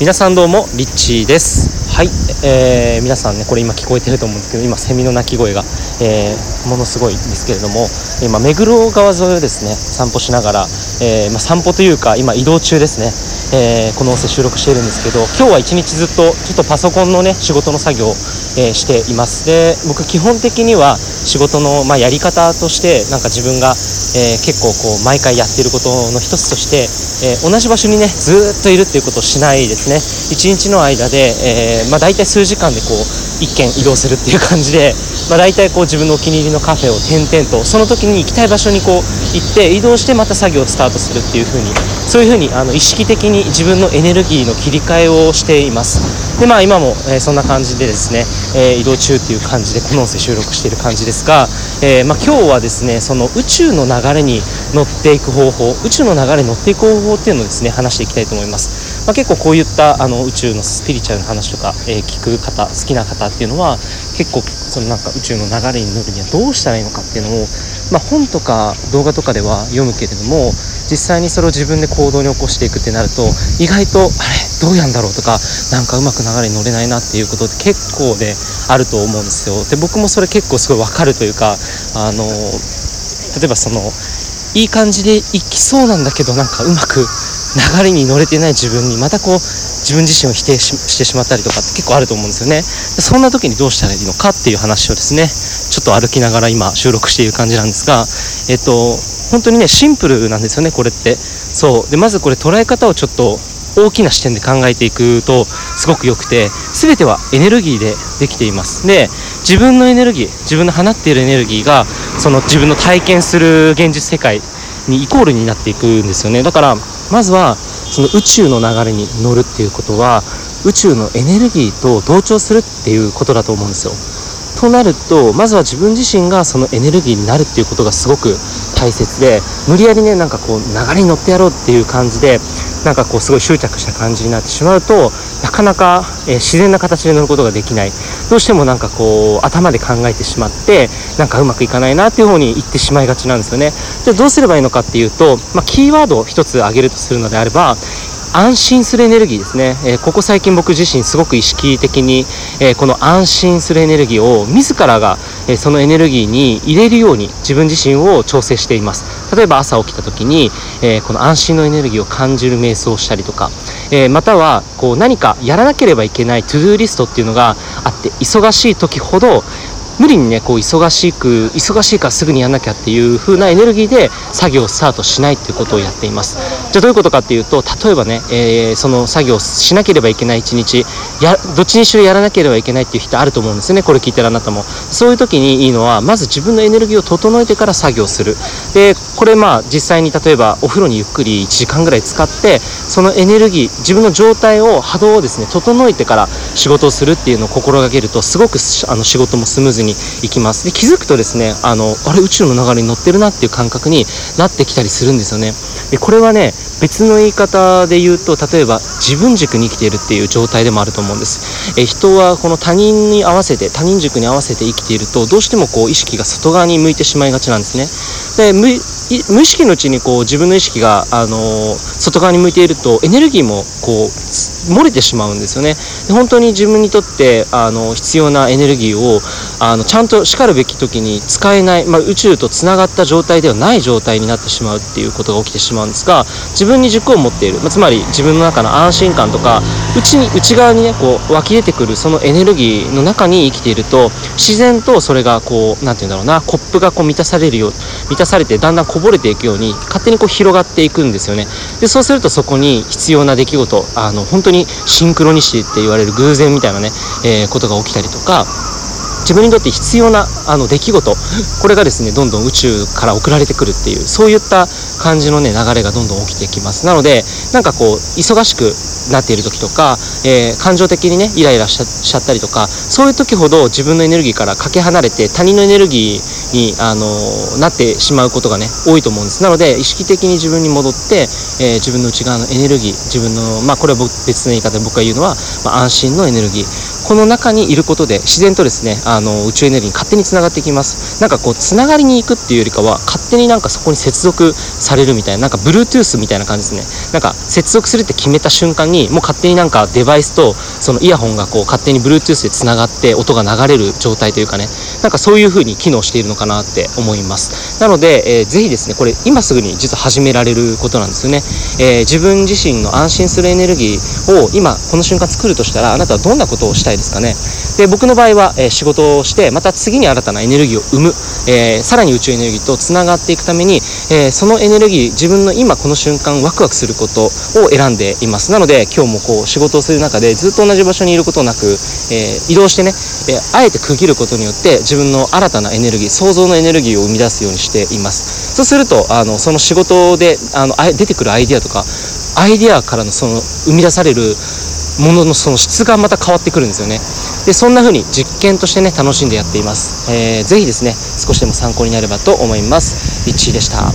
皆さんどうもリッチーです。はい、えー、皆さんねこれ今聞こえてると思うんですけど今セミの鳴き声が、えー、ものすごいんですけれども今目黒川沿いをですね散歩しながら、えー、まあ、散歩というか今移動中ですね、えこの音声収録しているんですけど今日は一日ずっとちょっとパソコンのね仕事の作業を、えしています。で僕基本的には仕事の、まあ、やり方としてなんか自分が、え結構こう毎回やっていることの一つとして、え同じ場所にねずっといるっていうことをしないですね。1日の間で、えー、まあ、大体数時間でこう一軒移動するっていう感じで、まあ、大体こう自分のお気に入りのカフェを転々とその時に行きたい場所にこう行って移動してまた作業をスタートするっていう風にそういう風にあに意識的に自分のエネルギーの切り替えをしています。でまあ今も、えー、そんな感じでですね、えー、移動中っていう感じでこの音声収録している感じですが、えまあ、今日はですねその宇宙の流れに乗っていく方法宇宙の流れに乗っていく方法っていうのをですね話していきたいと思います、まあ、結構こういったあの宇宙のスピリチュアルな話とか、え、聞く方好きな方っていうのは結構そのなんか宇宙の流れに乗るにはどうしたらいいのかっていうのを、まあ、本とか動画とかでは読むけれども実際にそれを自分で行動に起こしていくってなると意外とあれどうやんだろうとかなんかうまく流れに乗れないなっていうことって結構であると思うんですよ。で僕もそれ結構すごいわかるというかあの例えばそのいい感じでいきそうなんだけどなんかうまく流れに乗れてない自分にまたこう自分自身を否定してしまったりとかって結構あると思うんですよね。そんな時にどうしたらいいのかっていう話をですねちょっと歩きながら今収録している感じなんですがえっと本当にねシンプルなんですよねこれって。そう。でまずこれ捉え方をちょっと大きな視点で考えていくとすごく良くて全てはエネルギーでできています。で自分のエネルギー自分の放っているエネルギーがその自分の体験する現実世界にイコールになっていくんですよね。だからまずはその宇宙の流れに乗るっていうことは宇宙のエネルギーと同調するっていうことだと思うんですよ。となるとまずは自分自身がそのエネルギーになるっていうことがすごく大切で無理やりねなんかこう流れに乗ってやろうっていう感じでなんかこうすごい執着した感じになってしまうとなかなか、えー、自然な形で乗ることができない。どうしてもなんかこう頭で考えてしまってなんかうまくいかないなっていう方に行ってしまいがちなんですよね。でどうすればいいのかっていうと、まあ、キーワードを一つ挙げるとするのであれば安心するエネルギーですね、えー、ここ最近僕自身すごく意識的に、えー、この安心するエネルギーを自らが、え、そのエネルギーに入れるように自分自身を調整しています。例えば朝起きた時に、えこの安心のエネルギーを感じる瞑想をしたりとか、えまたはこう何かやらなければいけない ToDo リストっていうのがあって忙しい時ほど無理にねこう忙しく忙しいからすぐにやんなきゃっていう風なエネルギーで作業をスタートしないっていうことをやっています。じゃあどういうことかっていうと例えばね、えー、その作業しなければいけない一日やどっちにしろやらなければいけないっていう人あると思うんですよねこれ聞いてるあなたも。そういう時にいいのはまず自分のエネルギーを整えてから作業する。でこれまあ実際に例えばお風呂にゆっくり1時間ぐらい使ってそのエネルギー自分の状態を波動をですね整えてから仕事をするっていうのを心がけるとすごくあの仕事もスムーズにいきます。で気づくとですねあのあれ宇宙の流れに乗ってるなっていう感覚になってきたりするんですよね。でこれはね別の言い方で言うと例えば自分軸に生きているっていう状態でもあると思うんです。え人はこの他人に合わせて他人軸に合わせて生きているとどうしてもこう意識が外側に向いてしまいがちなんですね。で無意識のうちにこう自分の意識が、あのー、外側に向いているとエネルギーもこう漏れてしまうんですよね。で本当に自分にとってあの必要なエネルギーをあのちゃんとしかるべき時に使えない、まあ、宇宙とつながった状態ではない状態になってしまうっていうことが起きてしまうんですが自分に軸を持っている、まあ、つまり自分の中の安心感とか内に内側にねこう湧き出てくるそのエネルギーの中に生きていると自然とそれがこう何て言うんだろうなコップがこう満たされるよう満たされてだんだんこぼれていくように勝手にこう広がっていくんですよね。でそうするとそこに必要な出来事あの本当にシンクロニシティって言われる偶然みたいなね、えー、ことが起きたりとか自分にとって必要なあの出来事これがですねどんどん宇宙から送られてくるっていうそういった感じのね流れがどんどん起きてきます。なのでなんかこう忙しくなっている時とか、えー、感情的にねイライラしちゃったりとかそういう時ほど自分のエネルギーからかけ離れて他人のエネルギーに、あのー、なってしまうことがね多いと思うんです。なので意識的に自分に戻って、えー、自分の内側のエネルギー自分のまあこれは別の言い方で僕が言うのは、まあ、安心のエネルギーこの中にいることで自然とですねあの宇宙エネルギーに勝手につながってきます。なんかこうつながりに行くっていうよりかは勝手になんかそこに接続されるみたいななんか Bluetooth みたいな感じですね。なんか接続するって決めた瞬間にもう勝手になんかデバイスとそのイヤホンがこう勝手に Bluetooth でつながって音が流れる状態というかね。なんかそういう風に機能しているのかなって思います。なので、えー、ぜひですねこれ今すぐに実は始められることなんですよね、えー、自分自身の安心するエネルギーを今この瞬間作るとしたらあなたはどんなことをしたいですかね？で僕の場合は、えー、仕事をしてまた次に新たなエネルギーを生む、えー、さらに宇宙エネルギーとつながっていくために、えー、そのエネルギー自分の今この瞬間ワクワクすることを選んでいます。なので今日もこう仕事をする中でずっと同じ場所にいることなく、え移動してね、えあえて区切ることによって自分の新たなエネルギー想像のエネルギーを生み出すようにしています。そうするとあのその仕事であの出てくるアイデアとかアイデアからのその生み出されるもののその質がまた変わってくるんですよね。でそんな風に実験としてね楽しんでやっています、えー、ぜひですね少しでも参考になればと思います。リッチーでした。